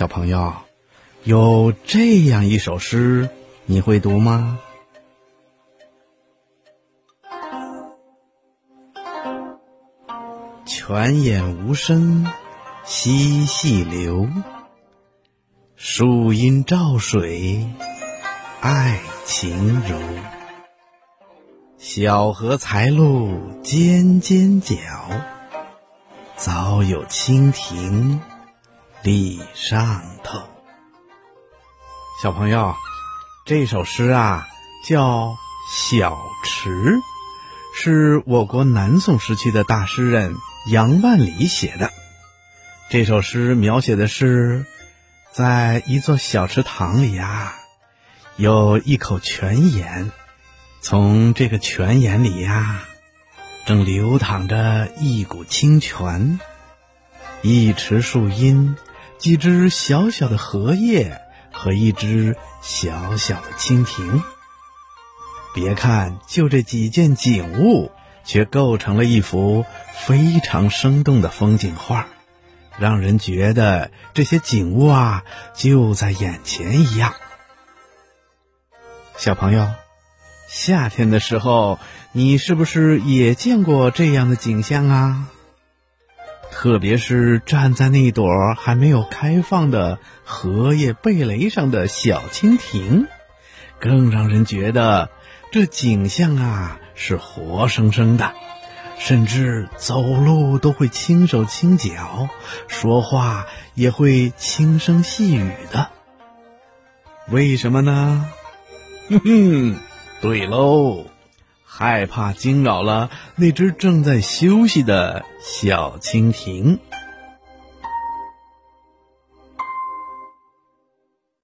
小朋友，有这样一首诗，你会读吗？泉眼无声惜细流，树阴照水爱晴柔。小荷才露尖尖角，早有蜻蜓立上头。小朋友，这首诗啊叫《小池》，是我国南宋时期的大诗人杨万里写的。这首诗描写的是，在一座小池塘里呀，有一口泉眼，从这个泉眼里呀，正流淌着一股清泉，一池树荫，几只小小的荷叶。和一只小小的蜻蜓。别看就这几件景物，却构成了一幅非常生动的风景画，让人觉得这些景物啊就在眼前一样。小朋友，夏天的时候，你是不是也见过这样的景象啊？特别是站在那朵还没有开放的荷叶蓓蕾上的小蜻蜓，更让人觉得这景象啊是活生生的，甚至走路都会轻手轻脚，说话也会轻声细语的。为什么呢？哼哼，对喽。害怕惊扰了那只正在休息的小蜻蜓。